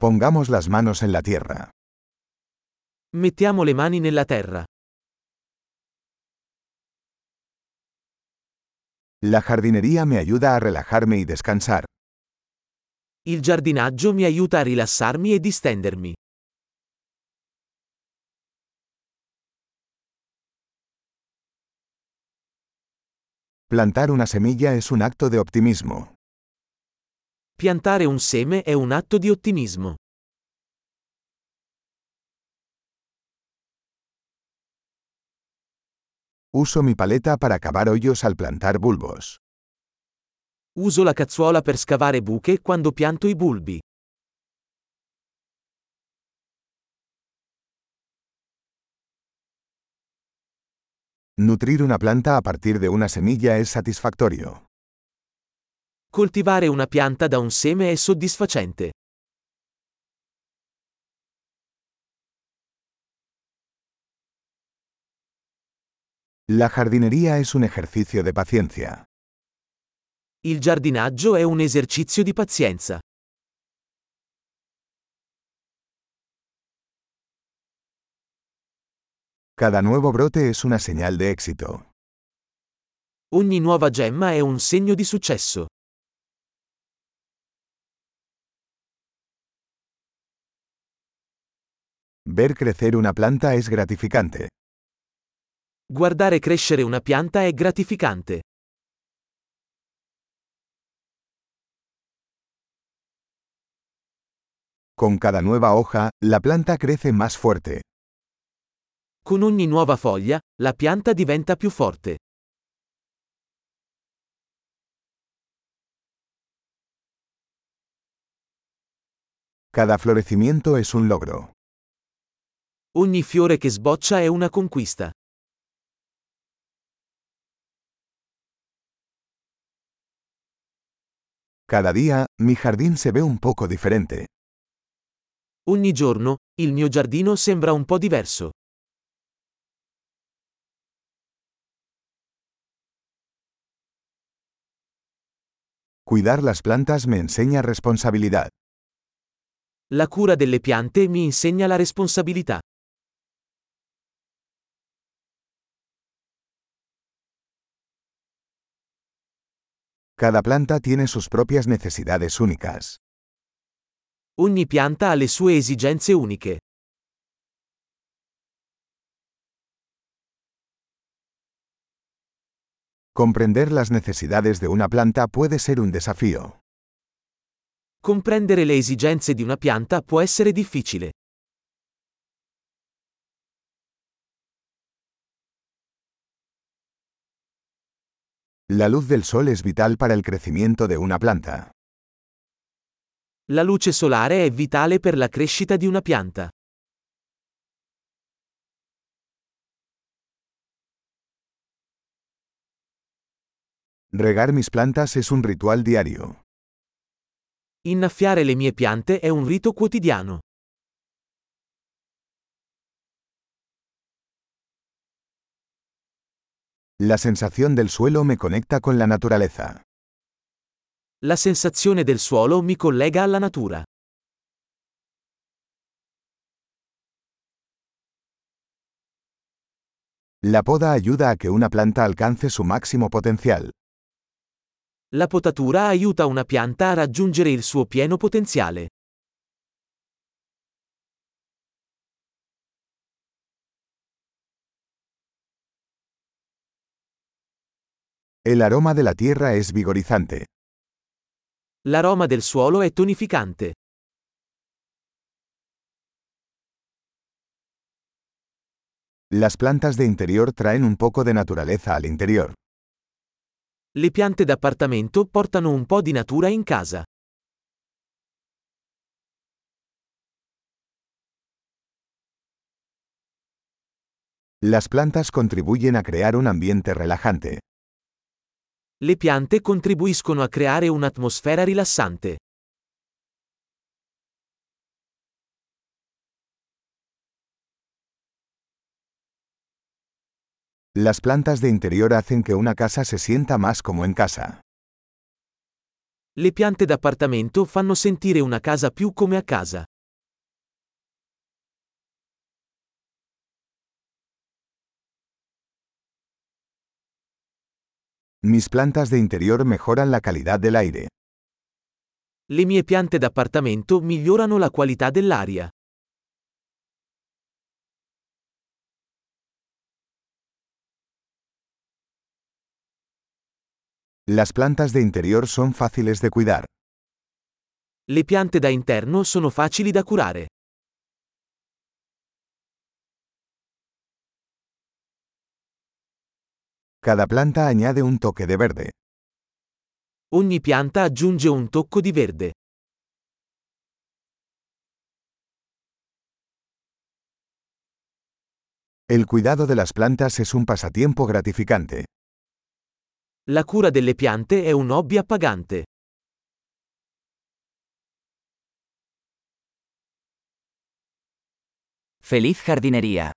Pongamos las manos en la tierra. Mettiamo le mani nella terra. La jardinería me ayuda a relajarme y descansar. Il giardinaggio mi aiuta a rilassarmi e distendermi. Plantar una semilla es un acto de optimismo. Piantare un seme è un atto di ottimismo. Uso mi paleta para cavar hoyos al plantar bulbos. Uso la cazzuola per scavare buche quando pianto i bulbi. Nutrir una planta a partir de una semilla es satisfactorio. Coltivare una pianta da un seme è soddisfacente. La jardinería es un ejercicio de paciencia. Il giardinaggio è un esercizio di pazienza. Cada nuevo brote es una señal de éxito. Ogni nuova gemma è un segno di successo. Ver crecer una planta es gratificante. Guardare crescere una pianta è gratificante. Con cada nueva hoja, la planta crece más fuerte. Con ogni nuova foglia, la pianta diventa più forte. Cada florecimiento es un logro. Ogni fiore che sboccia è una conquista. Cada día, mi jardín se ve un poco diferente. Ogni giorno, il mio giardino sembra un po' diverso. Cuidar las plantas me enseña responsabilidad. La cura delle piante mi insegna la responsabilità. Cada planta tiene sus propias necesidades únicas. Ogni pianta ha le sue esigenze uniche. Comprender las necesidades de una planta puede ser un desafío. Comprendere le esigenze di una pianta può essere difficile. La luz del sol es vital para el crecimiento de una planta. La luce solare è vitale per la crescita di una pianta. Regar mis plantas es un ritual diario. Innaffiare le mie piante è un rito quotidiano. La sensación del suelo me conecta con la naturaleza. La sensazione del suolo mi collega alla natura. La poda ayuda a que una planta alcance su máximo potencial. La potatura aiuta una pianta a raggiungere il suo pieno potenziale. El aroma de la tierra es vigorizante. L'aroma del suolo è tonificante. Las plantas de interior traen un poco de naturaleza al interior. Le piante d'appartamento portano un po' di natura in casa. Las plantas contribuyen a crear un ambiente relajante. Le piante contribuiscono a creare un'atmosfera rilassante. Las plantas de interior hacen que una casa se sienta más como en casa. Le piante d'appartamento fanno sentire una casa più come a casa. Mis plantas de interior mejoran la calidad del aire. Le mie piante d'appartamento migliorano la qualità dell'aria. Las plantas de interior son fáciles de cuidar. Le piante da interno sono facili da curare. Cada planta añade un toque de verde. Ogni pianta aggiunge un tocco di verde. El cuidado de las plantas es un pasatiempo gratificante. La cura delle piante è un hobby appagante. Feliz jardinería.